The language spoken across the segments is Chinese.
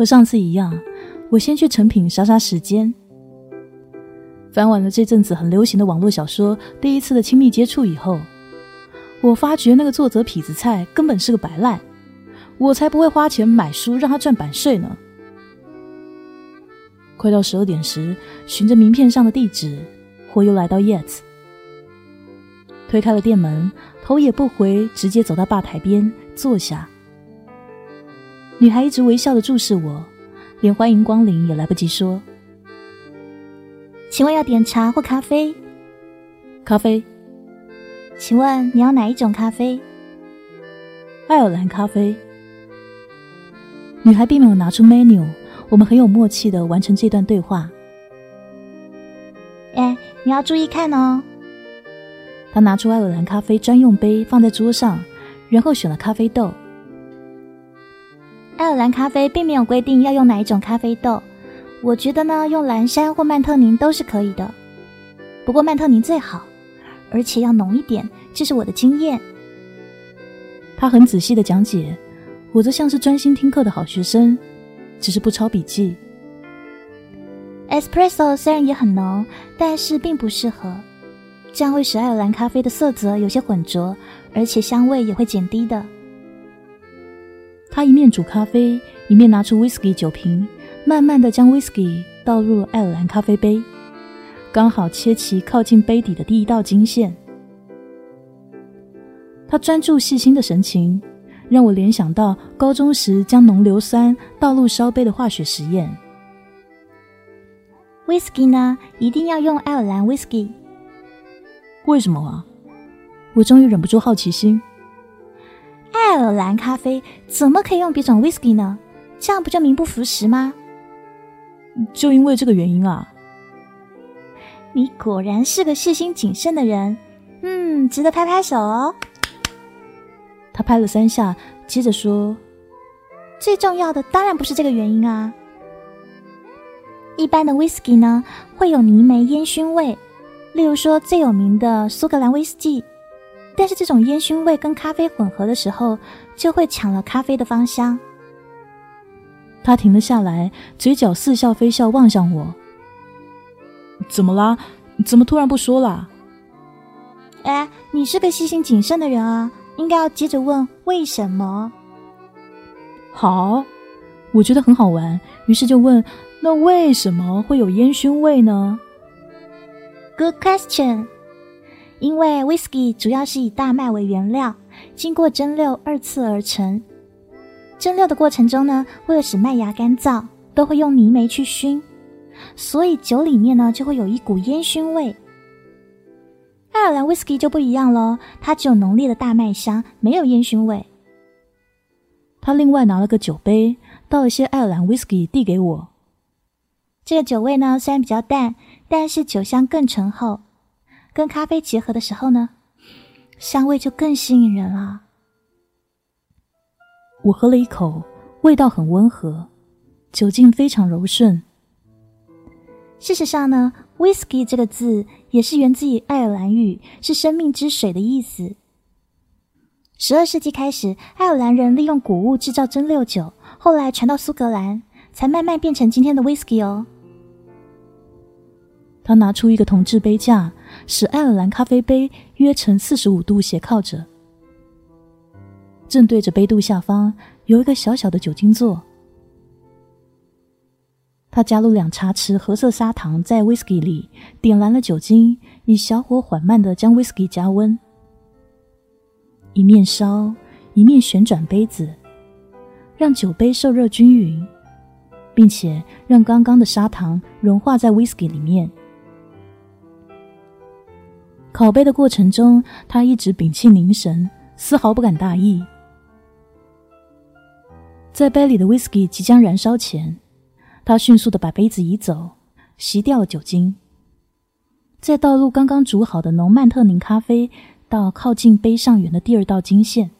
和上次一样，我先去成品杀杀时间。翻完了这阵子很流行的网络小说《第一次的亲密接触》以后，我发觉那个作者痞子蔡根本是个白赖，我才不会花钱买书让他赚版税呢。快到十二点时，循着名片上的地址，我又来到 Yet，推开了店门，头也不回，直接走到吧台边坐下。女孩一直微笑的注视我，连欢迎光临也来不及说。请问要点茶或咖啡？咖啡。请问你要哪一种咖啡？爱尔兰咖啡。女孩并没有拿出 menu，我们很有默契的完成这段对话。哎，你要注意看哦。她拿出爱尔兰咖啡专用杯放在桌上，然后选了咖啡豆。爱尔兰咖啡并没有规定要用哪一种咖啡豆。我觉得呢，用蓝山或曼特宁都是可以的，不过曼特宁最好，而且要浓一点，这是我的经验。他很仔细的讲解，我则像是专心听课的好学生，只是不抄笔记。Espresso 虽然也很浓，但是并不适合，这样会使爱尔兰咖啡的色泽有些浑浊，而且香味也会减低的。他一面煮咖啡，一面拿出 whisky 酒瓶。慢慢的将 whisky 倒入爱尔兰咖啡杯，刚好切齐靠近杯底的第一道金线。他专注细心的神情，让我联想到高中时将浓硫酸倒入烧杯的化学实验。whisky 呢，一定要用爱尔兰 whisky。为什么啊？我终于忍不住好奇心。爱尔兰咖啡怎么可以用别种 whisky 呢？这样不就名不符实吗？就因为这个原因啊！你果然是个细心谨慎的人，嗯，值得拍拍手哦。他拍了三下，接着说：“最重要的当然不是这个原因啊。一般的 whisky 呢，会有泥煤烟熏味，例如说最有名的苏格兰威士忌。但是这种烟熏味跟咖啡混合的时候，就会抢了咖啡的芳香。”他停了下来，嘴角似笑非笑望向我。怎么啦？怎么突然不说了？哎，你是个细心谨慎的人啊，应该要接着问为什么。好，我觉得很好玩，于是就问：那为什么会有烟熏味呢？Good question。因为 whisky 主要是以大麦为原料，经过蒸馏二次而成。蒸馏的过程中呢，为了使麦芽干燥，都会用泥煤去熏，所以酒里面呢就会有一股烟熏味。爱尔兰 whisky 就不一样喽，它只有浓烈的大麦香，没有烟熏味。他另外拿了个酒杯，倒了些爱尔兰 whisky 递给我。这个酒味呢虽然比较淡，但是酒香更醇厚，跟咖啡结合的时候呢，香味就更吸引人了。我喝了一口，味道很温和，酒劲非常柔顺。事实上呢，whisky 这个字也是源自于爱尔兰语，是生命之水的意思。十二世纪开始，爱尔兰人利用谷物制造蒸馏酒，后来传到苏格兰，才慢慢变成今天的 whisky 哦。他拿出一个铜制杯架，使爱尔兰咖啡杯约呈四十五度斜靠着。正对着杯肚下方有一个小小的酒精座，他加入两茶匙褐色砂糖在 whisky 里，点燃了酒精，以小火缓慢的将 whisky 加温，一面烧一面旋转杯子，让酒杯受热均匀，并且让刚刚的砂糖融化在 whisky 里面。烤杯的过程中，他一直屏气凝神，丝毫不敢大意。在杯里的 whisky 即将燃烧前，他迅速的把杯子移走，吸掉了酒精，再倒入刚刚煮好的浓曼特宁咖啡到靠近杯上缘的第二道金线。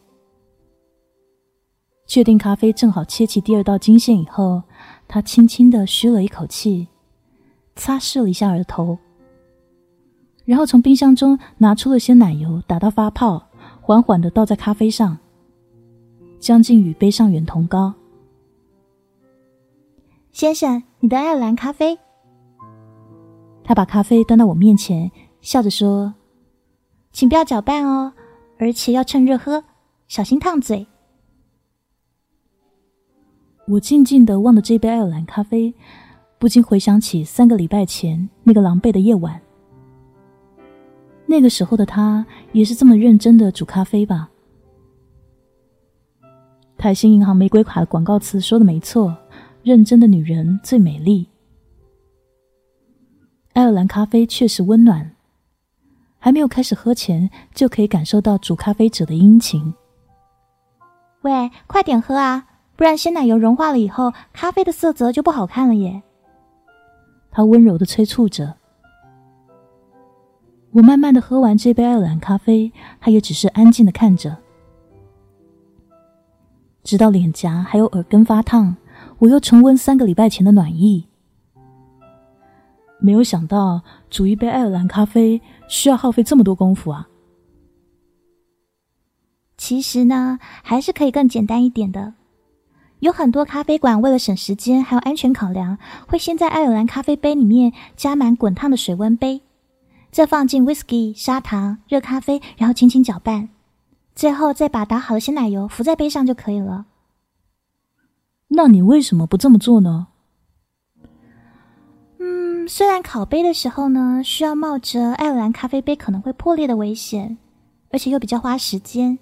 确定咖啡正好切起第二道金线以后，他轻轻的吁了一口气，擦拭了一下额头，然后从冰箱中拿出了些奶油，打到发泡，缓缓的倒在咖啡上。将近与杯上缘同高。先生，你的爱尔兰咖啡。他把咖啡端到我面前，笑着说：“请不要搅拌哦，而且要趁热喝，小心烫嘴。”我静静的望着这杯爱尔兰咖啡，不禁回想起三个礼拜前那个狼狈的夜晚。那个时候的他也是这么认真的煮咖啡吧？台新银行玫瑰卡的广告词说的没错，认真的女人最美丽。爱尔兰咖啡确实温暖，还没有开始喝前就可以感受到煮咖啡者的殷勤。喂，快点喝啊，不然鲜奶油融化了以后，咖啡的色泽就不好看了耶。他温柔的催促着。我慢慢的喝完这杯爱尔兰咖啡，他也只是安静的看着，直到脸颊还有耳根发烫，我又重温三个礼拜前的暖意。没有想到煮一杯爱尔兰咖啡需要耗费这么多功夫啊！其实呢，还是可以更简单一点的。有很多咖啡馆为了省时间还有安全考量，会先在爱尔兰咖啡杯里面加满滚烫的水温杯，再放进 whisky、砂糖、热咖啡，然后轻轻搅拌，最后再把打好的鲜奶油浮在杯上就可以了。那你为什么不这么做呢？嗯虽然烤杯的时候呢，需要冒着爱尔兰咖啡杯可能会破裂的危险，而且又比较花时间。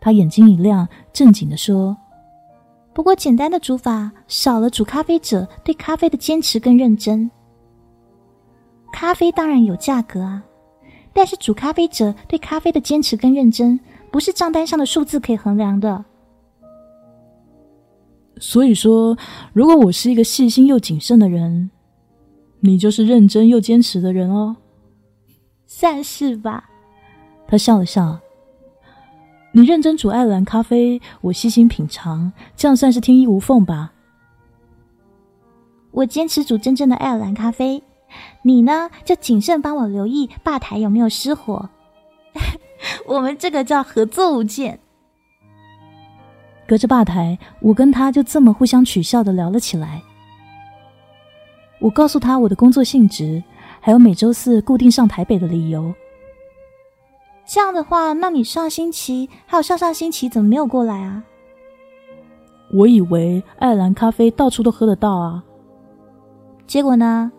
他眼睛一亮，正经的说：“不过简单的煮法少了煮咖啡者对咖啡的坚持跟认真。咖啡当然有价格啊，但是煮咖啡者对咖啡的坚持跟认真，不是账单上的数字可以衡量的。”所以说，如果我是一个细心又谨慎的人，你就是认真又坚持的人哦，算是吧。他笑了笑。你认真煮爱尔兰咖啡，我细心品尝，这样算是天衣无缝吧？我坚持煮真正的爱尔兰咖啡，你呢就谨慎帮我留意吧台有没有失火。我们这个叫合作无间。隔着吧台，我跟他就这么互相取笑的聊了起来。我告诉他我的工作性质，还有每周四固定上台北的理由。这样的话，那你上星期还有上上星期怎么没有过来啊？我以为爱尔兰咖啡到处都喝得到啊。结果呢？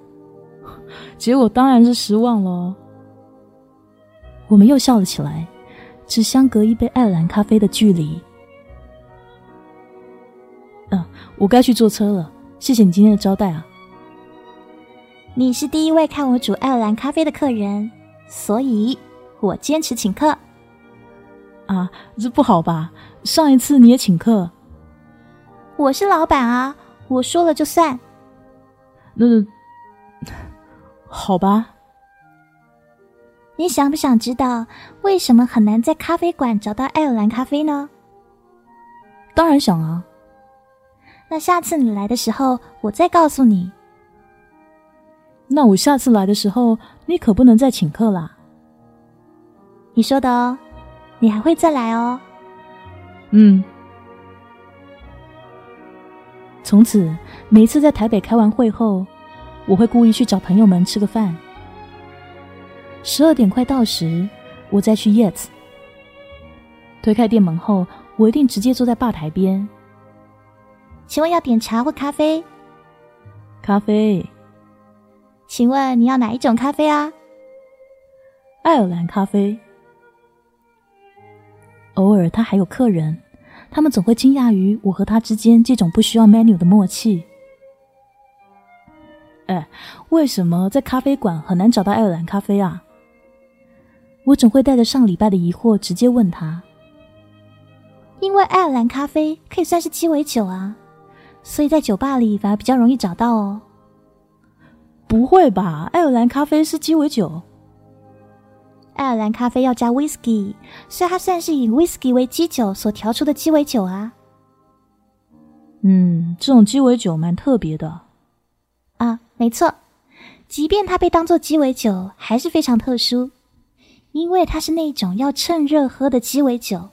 结果当然是失望了。我们又笑了起来，只相隔一杯爱尔兰咖啡的距离。嗯，我该去坐车了。谢谢你今天的招待啊！你是第一位看我煮爱尔兰咖啡的客人，所以我坚持请客。啊，这不好吧？上一次你也请客。我是老板啊，我说了就算。那好吧。你想不想知道为什么很难在咖啡馆找到爱尔兰咖啡呢？当然想啊。那下次你来的时候，我再告诉你。那我下次来的时候，你可不能再请客啦。你说的哦，你还会再来哦。嗯。从此，每一次在台北开完会后，我会故意去找朋友们吃个饭。十二点快到时，我再去 Yet。推开店门后，我一定直接坐在吧台边。请问要点茶或咖啡？咖啡。请问你要哪一种咖啡啊？爱尔兰咖啡。偶尔他还有客人，他们总会惊讶于我和他之间这种不需要 menu 的默契。哎，为什么在咖啡馆很难找到爱尔兰咖啡啊？我总会带着上礼拜的疑惑直接问他。因为爱尔兰咖啡可以算是鸡尾酒啊。所以在酒吧里反而比较容易找到哦。不会吧？爱尔兰咖啡是鸡尾酒？爱尔兰咖啡要加 whisky，所以它算是以 whisky 为基酒所调出的鸡尾酒啊。嗯，这种鸡尾酒蛮特别的。啊，没错。即便它被当做鸡尾酒，还是非常特殊，因为它是那种要趁热喝的鸡尾酒。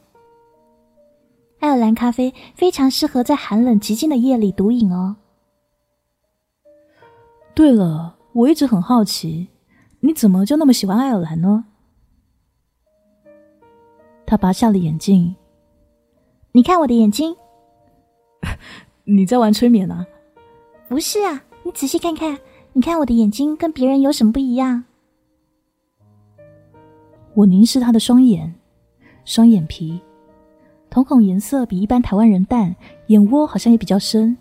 爱尔兰咖啡非常适合在寒冷极静的夜里独饮哦。对了，我一直很好奇，你怎么就那么喜欢爱尔兰呢？他拔下了眼镜，你看我的眼睛。你在玩催眠啊？不是啊，你仔细看看，你看我的眼睛跟别人有什么不一样？我凝视他的双眼，双眼皮，瞳孔颜色比一般台湾人淡，眼窝好像也比较深。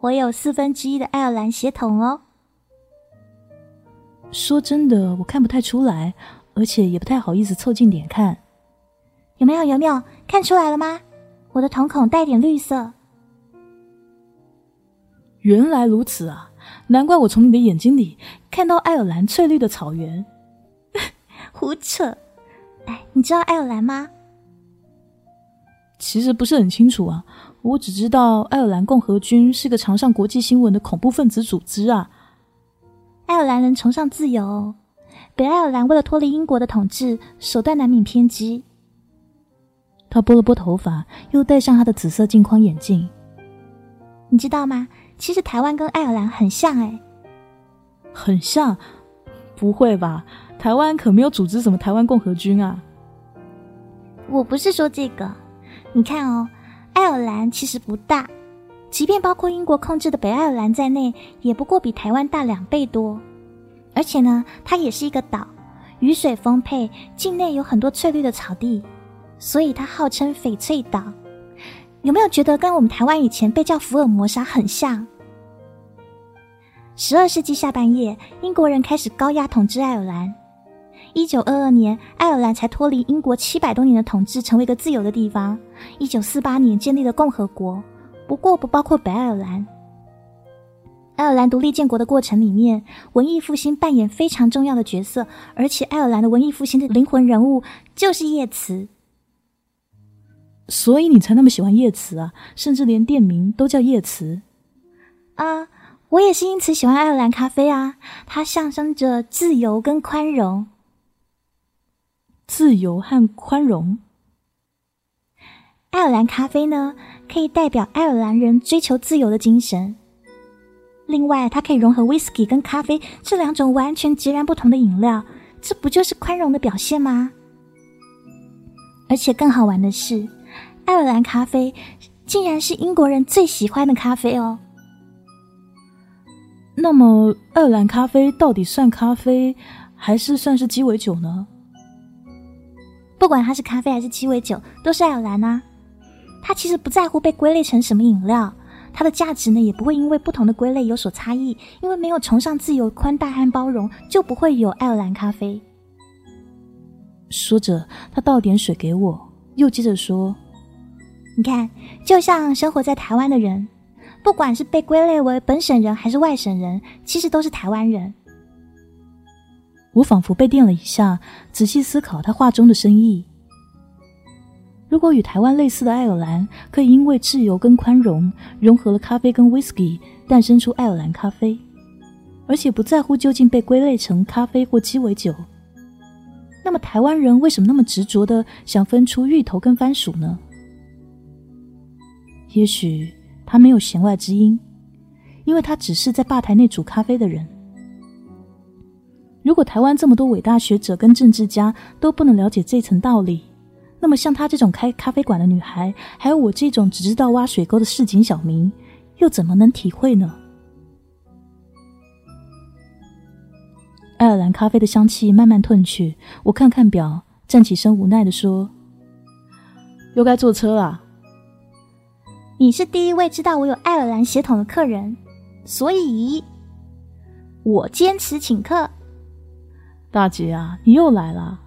我有四分之一的爱尔兰血统哦。说真的，我看不太出来，而且也不太好意思凑近点看。有没有？有没有？看出来了吗？我的瞳孔带点绿色。原来如此啊！难怪我从你的眼睛里看到爱尔兰翠绿的草原。胡扯！哎，你知道爱尔兰吗？其实不是很清楚啊，我只知道爱尔兰共和军是个常上国际新闻的恐怖分子组织啊。爱尔兰人崇尚自由，北爱尔兰为了脱离英国的统治，手段难免偏激。他拨了拨头发，又戴上他的紫色镜框眼镜。你知道吗？其实台湾跟爱尔兰很像哎，很像？不会吧？台湾可没有组织什么台湾共和军啊！我不是说这个，你看哦，爱尔兰其实不大，即便包括英国控制的北爱尔兰在内，也不过比台湾大两倍多。而且呢，它也是一个岛，雨水丰沛，境内有很多翠绿的草地，所以它号称翡翠岛。有没有觉得跟我们台湾以前被叫福尔摩沙很像？十二世纪下半叶，英国人开始高压统治爱尔兰。一九二二年，爱尔兰才脱离英国七百多年的统治，成为一个自由的地方。一九四八年建立了共和国，不过不包括北爱尔兰。爱尔兰独立建国的过程里面，文艺复兴扮演非常重要的角色，而且爱尔兰的文艺复兴的灵魂人物就是叶慈。所以你才那么喜欢叶慈啊，甚至连店名都叫叶慈。啊，我也是因此喜欢爱尔兰咖啡啊，它象征着自由跟宽容。自由和宽容。爱尔兰咖啡呢，可以代表爱尔兰人追求自由的精神。另外，它可以融合 whisky 跟咖啡这两种完全截然不同的饮料，这不就是宽容的表现吗？而且更好玩的是。爱尔兰咖啡竟然是英国人最喜欢的咖啡哦。那么，爱尔兰咖啡到底算咖啡，还是算是鸡尾酒呢？不管它是咖啡还是鸡尾酒，都是爱尔兰啊。它其实不在乎被归类成什么饮料，它的价值呢也不会因为不同的归类有所差异。因为没有崇尚自由、宽大和包容，就不会有爱尔兰咖啡。说着，他倒点水给我，又接着说。你看，就像生活在台湾的人，不管是被归类为本省人还是外省人，其实都是台湾人。我仿佛被电了一下，仔细思考他话中的深意。如果与台湾类似的爱尔兰，可以因为自由跟宽容，融合了咖啡跟 whisky，诞生出爱尔兰咖啡，而且不在乎究竟被归类成咖啡或鸡尾酒，那么台湾人为什么那么执着的想分出芋头跟番薯呢？也许他没有弦外之音，因为他只是在吧台内煮咖啡的人。如果台湾这么多伟大学者跟政治家都不能了解这层道理，那么像他这种开咖啡馆的女孩，还有我这种只知道挖水沟的市井小民，又怎么能体会呢？爱尔兰咖啡的香气慢慢褪去，我看看表，站起身，无奈的说：“又该坐车了。”你是第一位知道我有爱尔兰血统的客人，所以，我坚持请客。大姐啊，你又来了，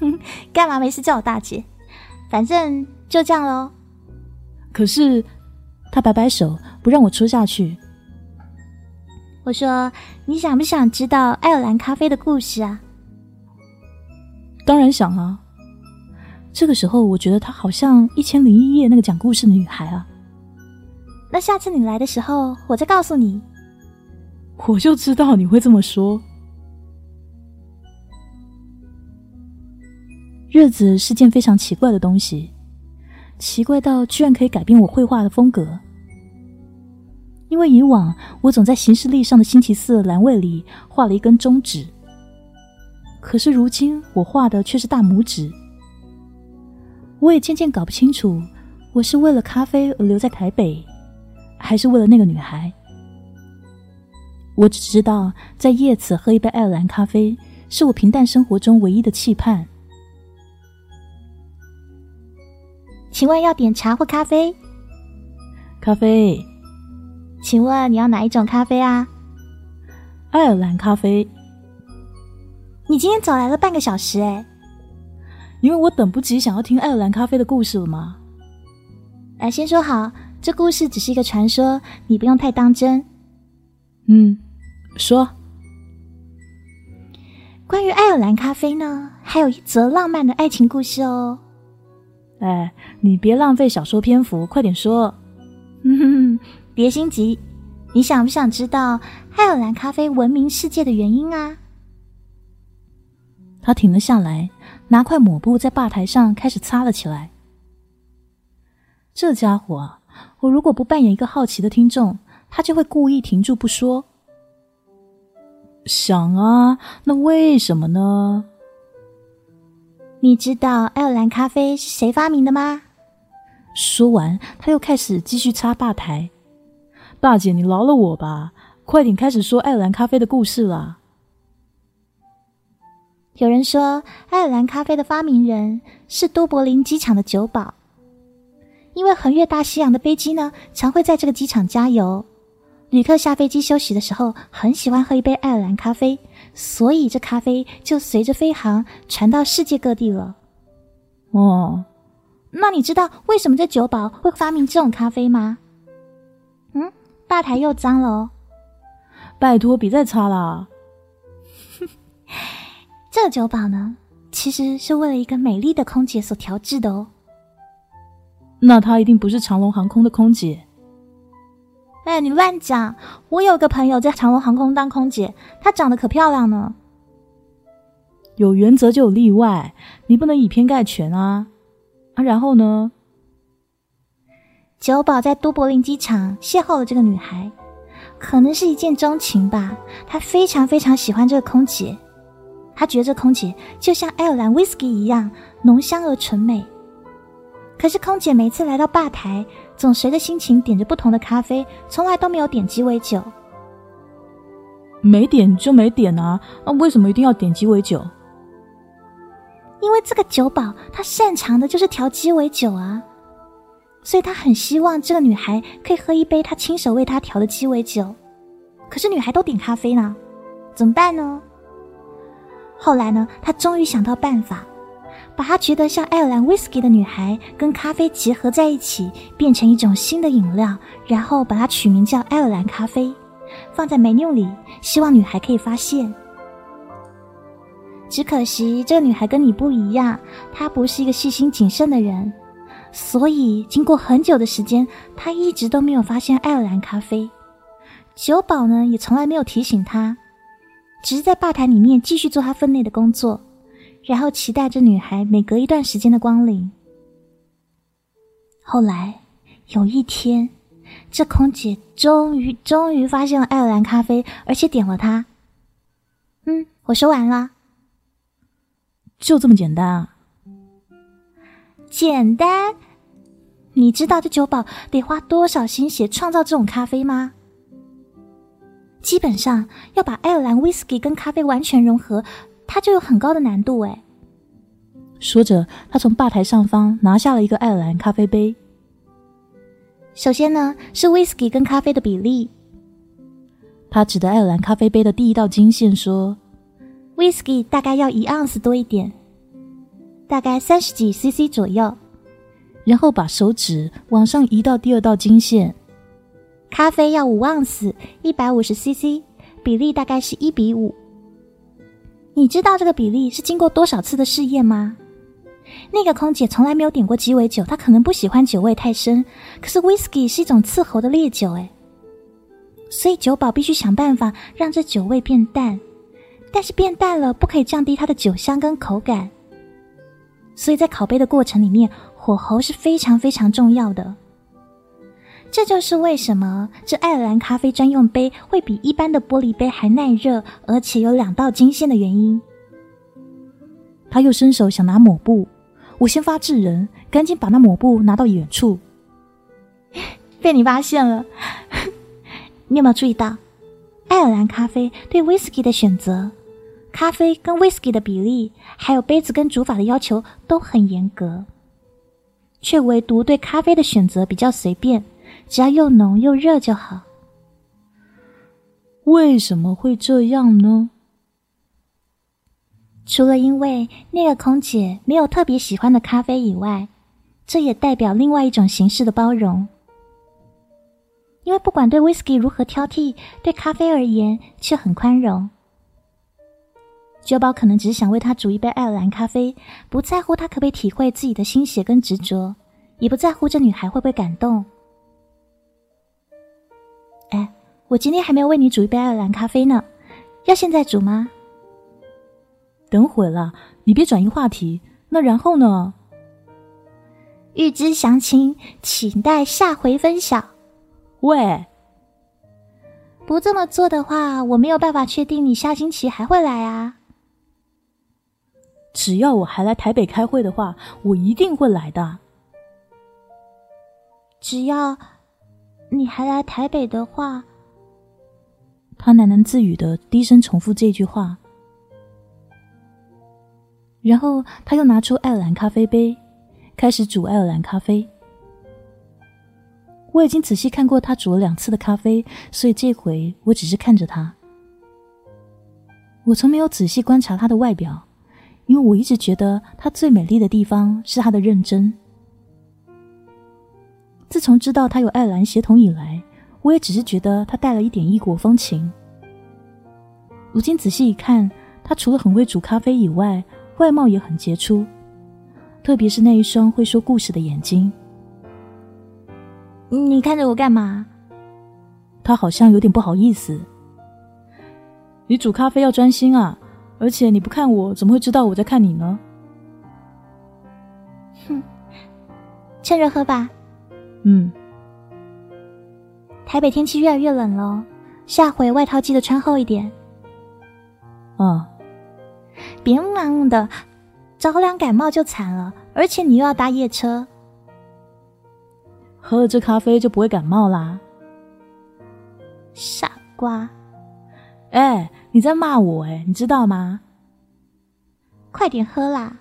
干嘛没事叫我大姐？反正就这样喽。可是，他摆摆手，不让我说下去。我说：“你想不想知道爱尔兰咖啡的故事啊？”当然想啊。这个时候，我觉得她好像《一千零一夜》那个讲故事的女孩啊。那下次你来的时候，我再告诉你。我就知道你会这么说。日子是件非常奇怪的东西，奇怪到居然可以改变我绘画的风格。因为以往我总在行事历上的星期四栏位里画了一根中指，可是如今我画的却是大拇指。我也渐渐搞不清楚，我是为了咖啡而留在台北，还是为了那个女孩。我只知道，在叶子喝一杯爱尔兰咖啡，是我平淡生活中唯一的期盼。请问要点茶或咖啡？咖啡。请问你要哪一种咖啡啊？爱尔兰咖啡。你今天早来了半个小时哎。因为我等不及想要听爱尔兰咖啡的故事了吗。来，先说好，这故事只是一个传说，你不用太当真。嗯，说。关于爱尔兰咖啡呢，还有一则浪漫的爱情故事哦。哎，你别浪费小说篇幅，快点说。嗯哼。别心急，你想不想知道爱尔兰咖啡闻名世界的原因啊？他停了下来，拿块抹布在吧台上开始擦了起来。这家伙，我如果不扮演一个好奇的听众，他就会故意停住不说。想啊，那为什么呢？你知道爱尔兰咖啡是谁发明的吗？说完，他又开始继续擦吧台。大姐，你饶了我吧！快点开始说爱尔兰咖啡的故事啦。有人说，爱尔兰咖啡的发明人是都柏林机场的酒保，因为横越大西洋的飞机呢，常会在这个机场加油。旅客下飞机休息的时候，很喜欢喝一杯爱尔兰咖啡，所以这咖啡就随着飞航传到世界各地了。哦，那你知道为什么这酒保会发明这种咖啡吗？嗯？吧台又脏了哦！拜托，别再擦了。这酒保呢，其实是为了一个美丽的空姐所调制的哦。那她一定不是长龙航空的空姐。哎，你乱讲！我有个朋友在长龙航空当空姐，她长得可漂亮呢。有原则就有例外，你不能以偏概全啊！啊，然后呢？酒保在都柏林机场邂逅了这个女孩，可能是一见钟情吧。他非常非常喜欢这个空姐，他觉得这空姐就像爱尔兰 whisky 一样浓香而纯美。可是空姐每次来到吧台，总随着心情点着不同的咖啡，从来都没有点鸡尾酒。没点就没点啊，那为什么一定要点鸡尾酒？因为这个酒保他擅长的就是调鸡尾酒啊。所以他很希望这个女孩可以喝一杯他亲手为她调的鸡尾酒，可是女孩都点咖啡呢，怎么办呢？后来呢，他终于想到办法，把他觉得像爱尔兰 whisky 的女孩跟咖啡结合在一起，变成一种新的饮料，然后把它取名叫爱尔兰咖啡，放在 menu 里，希望女孩可以发现。只可惜这个女孩跟你不一样，她不是一个细心谨慎的人。所以，经过很久的时间，她一直都没有发现爱尔兰咖啡。酒保呢，也从来没有提醒她，只是在吧台里面继续做他分内的工作，然后期待着女孩每隔一段时间的光临。后来有一天，这空姐终于终于发现了爱尔兰咖啡，而且点了它。嗯，我说完了，就这么简单啊？简单。你知道这酒保得花多少心血创造这种咖啡吗？基本上要把爱尔兰 whisky 跟咖啡完全融合，它就有很高的难度哎。说着，他从吧台上方拿下了一个爱尔兰咖啡杯。首先呢，是 whisky 跟咖啡的比例。他指着爱尔兰咖啡杯的第一道金线说：“whisky 大概要一盎司多一点，大概三十几 cc 左右。”然后把手指往上移到第二道金线。咖啡要五盎司，一百五十 CC，比例大概是一比五。你知道这个比例是经过多少次的试验吗？那个空姐从来没有点过鸡尾酒，她可能不喜欢酒味太深。可是 whisky 是一种刺喉的烈酒，哎，所以酒保必须想办法让这酒味变淡。但是变淡了，不可以降低它的酒香跟口感。所以在烤杯的过程里面。火候是非常非常重要的。这就是为什么这爱尔兰咖啡专用杯会比一般的玻璃杯还耐热，而且有两道金线的原因。他又伸手想拿抹布，我先发制人，赶紧把那抹布拿到远处。被你发现了，你有没有注意到，爱尔兰咖啡对威士忌的选择，咖啡跟威士忌的比例，还有杯子跟煮法的要求都很严格，却唯独对咖啡的选择比较随便。只要又浓又热就好。为什么会这样呢？除了因为那个空姐没有特别喜欢的咖啡以外，这也代表另外一种形式的包容。因为不管对威士忌如何挑剔，对咖啡而言却很宽容。酒保可能只是想为他煮一杯爱尔兰咖啡，不在乎他可不可以体会自己的心血跟执着，也不在乎这女孩会不会感动。我今天还没有为你煮一杯爱尔兰咖啡呢，要现在煮吗？等会了，你别转移话题。那然后呢？欲知详情，请待下回分晓。喂，不这么做的话，我没有办法确定你下星期还会来啊。只要我还来台北开会的话，我一定会来的。只要。你还来台北的话，他喃喃自语的低声重复这句话，然后他又拿出爱尔兰咖啡杯，开始煮爱尔兰咖啡。我已经仔细看过他煮了两次的咖啡，所以这回我只是看着他。我从没有仔细观察他的外表，因为我一直觉得他最美丽的地方是他的认真。自从知道他有爱尔兰血统以来，我也只是觉得他带了一点异国风情。如今仔细一看，他除了很会煮咖啡以外，外貌也很杰出，特别是那一双会说故事的眼睛。你看着我干嘛？他好像有点不好意思。你煮咖啡要专心啊，而且你不看我，怎么会知道我在看你呢？哼，趁热喝吧。嗯，台北天气越来越冷了，下回外套记得穿厚一点。嗯，别忙的，着凉感冒就惨了，而且你又要搭夜车。喝了这咖啡就不会感冒啦。傻瓜！哎，你在骂我哎，你知道吗？快点喝啦！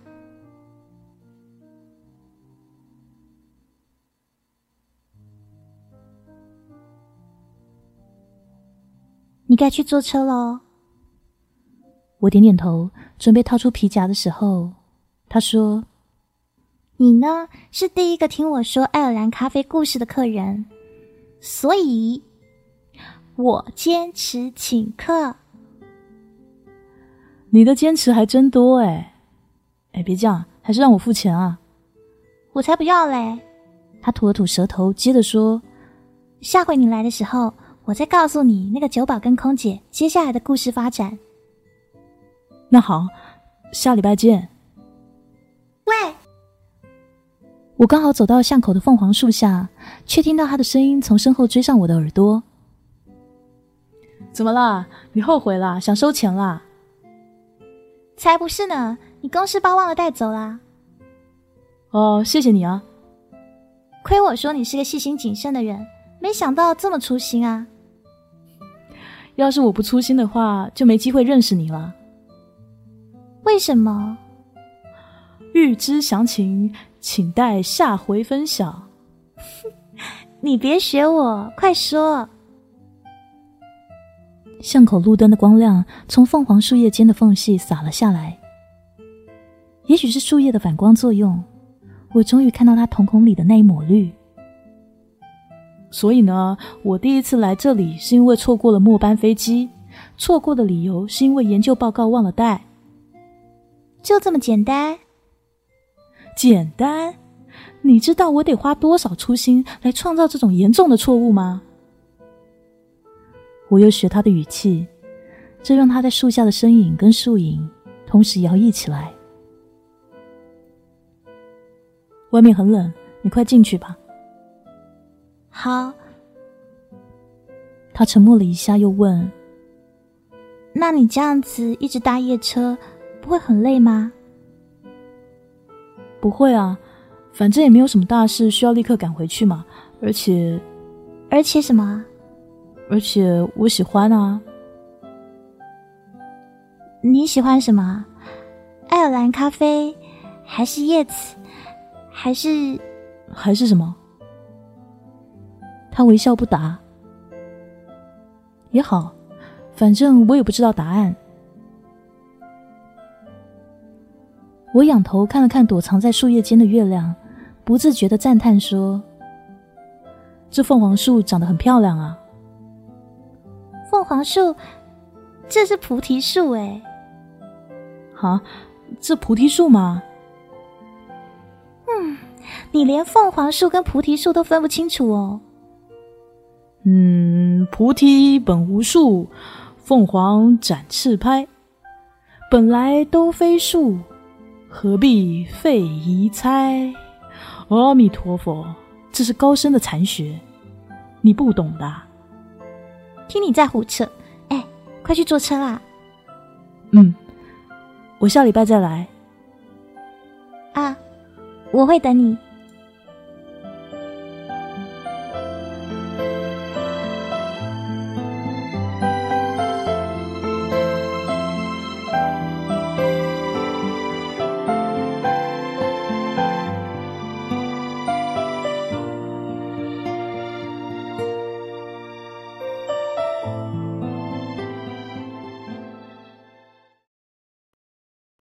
你该去坐车喽。我点点头，准备掏出皮夹的时候，他说：“你呢，是第一个听我说爱尔兰咖啡故事的客人，所以我坚持请客。你的坚持还真多哎！哎，别这样，还是让我付钱啊！我才不要嘞！”他吐了吐舌头，接着说：“下回你来的时候。”我再告诉你那个酒保跟空姐接下来的故事发展。那好，下礼拜见。喂，我刚好走到巷口的凤凰树下，却听到他的声音从身后追上我的耳朵。怎么啦？你后悔啦？想收钱啦？才不是呢！你公事包忘了带走啦。哦，谢谢你啊。亏我说你是个细心谨慎的人，没想到这么粗心啊！要是我不粗心的话，就没机会认识你了。为什么？欲知详情，请待下回分晓。你别学我，快说。巷口路灯的光亮从凤凰树叶间的缝隙洒了下来，也许是树叶的反光作用，我终于看到他瞳孔里的那一抹绿。所以呢，我第一次来这里是因为错过了末班飞机，错过的理由是因为研究报告忘了带，就这么简单。简单？你知道我得花多少初心来创造这种严重的错误吗？我又学他的语气，这让他在树下的身影跟树影同时摇曳起来。外面很冷，你快进去吧。好。他沉默了一下，又问：“那你这样子一直搭夜车，不会很累吗？”“不会啊，反正也没有什么大事需要立刻赶回去嘛。而且，而且什么？而且我喜欢啊。你喜欢什么？爱尔兰咖啡，还是叶子，还是还是什么？”他微笑不答。也好，反正我也不知道答案。我仰头看了看躲藏在树叶间的月亮，不自觉的赞叹说：“这凤凰树长得很漂亮啊！”凤凰树，这是菩提树哎。啊，这菩提树吗？嗯，你连凤凰树跟菩提树都分不清楚哦。嗯，菩提本无树，凤凰展翅拍。本来都非树，何必费疑猜？阿弥陀佛，这是高深的禅学，你不懂的。听你在胡扯，哎，快去坐车啦！嗯，我下礼拜再来。啊，我会等你。